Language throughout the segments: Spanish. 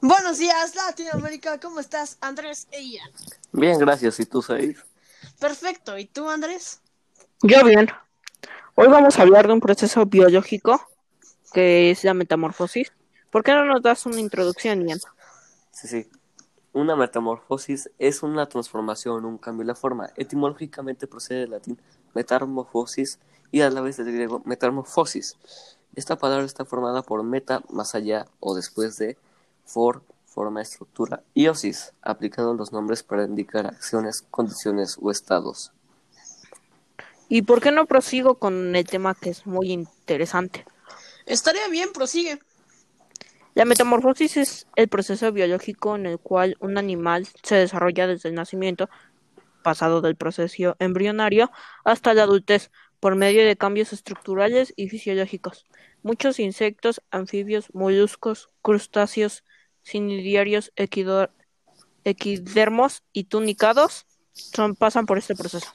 Buenos días, Latinoamérica. ¿Cómo estás, Andrés e Ian? Bien, gracias. ¿Y tú, Said? Perfecto. ¿Y tú, Andrés? Yo bien. Hoy vamos a hablar de un proceso biológico que es la metamorfosis. ¿Por qué no nos das una introducción, Ian? Sí, sí. Una metamorfosis es una transformación, un cambio de la forma. Etimológicamente procede del latín metamorfosis y a la vez del griego metamorfosis. Esta palabra está formada por meta, más allá o después de, for, forma, estructura, y osis, aplicando los nombres para indicar acciones, condiciones o estados. ¿Y por qué no prosigo con el tema que es muy interesante? Estaría bien, prosigue. La metamorfosis es el proceso biológico en el cual un animal se desarrolla desde el nacimiento, pasado del proceso embrionario, hasta la adultez, por medio de cambios estructurales y fisiológicos. Muchos insectos, anfibios, moluscos, crustáceos, cnidiarios, equidermos y tunicados son, pasan por este proceso.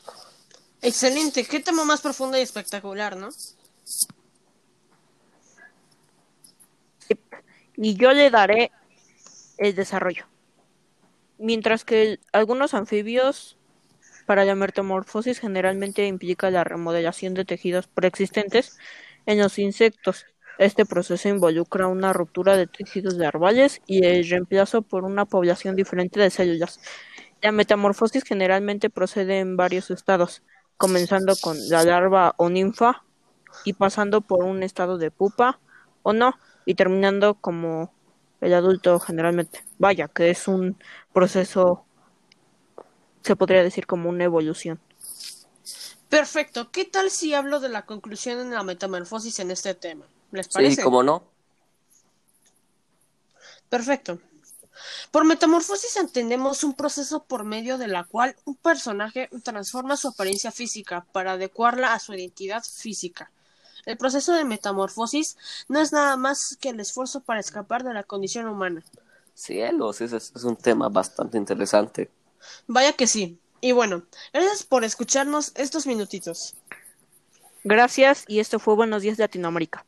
Excelente, qué tema más profundo y espectacular, ¿no? y yo le daré el desarrollo. Mientras que algunos anfibios para la metamorfosis generalmente implica la remodelación de tejidos preexistentes en los insectos. Este proceso involucra una ruptura de tejidos larvales y el reemplazo por una población diferente de células. La metamorfosis generalmente procede en varios estados, comenzando con la larva o ninfa y pasando por un estado de pupa o no, y terminando como el adulto generalmente. Vaya, que es un proceso, se podría decir como una evolución. Perfecto. ¿Qué tal si hablo de la conclusión en la metamorfosis en este tema? ¿Les parece? Sí, cómo no. Perfecto. Por metamorfosis entendemos un proceso por medio de la cual un personaje transforma su apariencia física para adecuarla a su identidad física. El proceso de metamorfosis no es nada más que el esfuerzo para escapar de la condición humana. Cielos, ese es un tema bastante interesante. Vaya que sí. Y bueno, gracias por escucharnos estos minutitos. Gracias y esto fue Buenos Días Latinoamérica.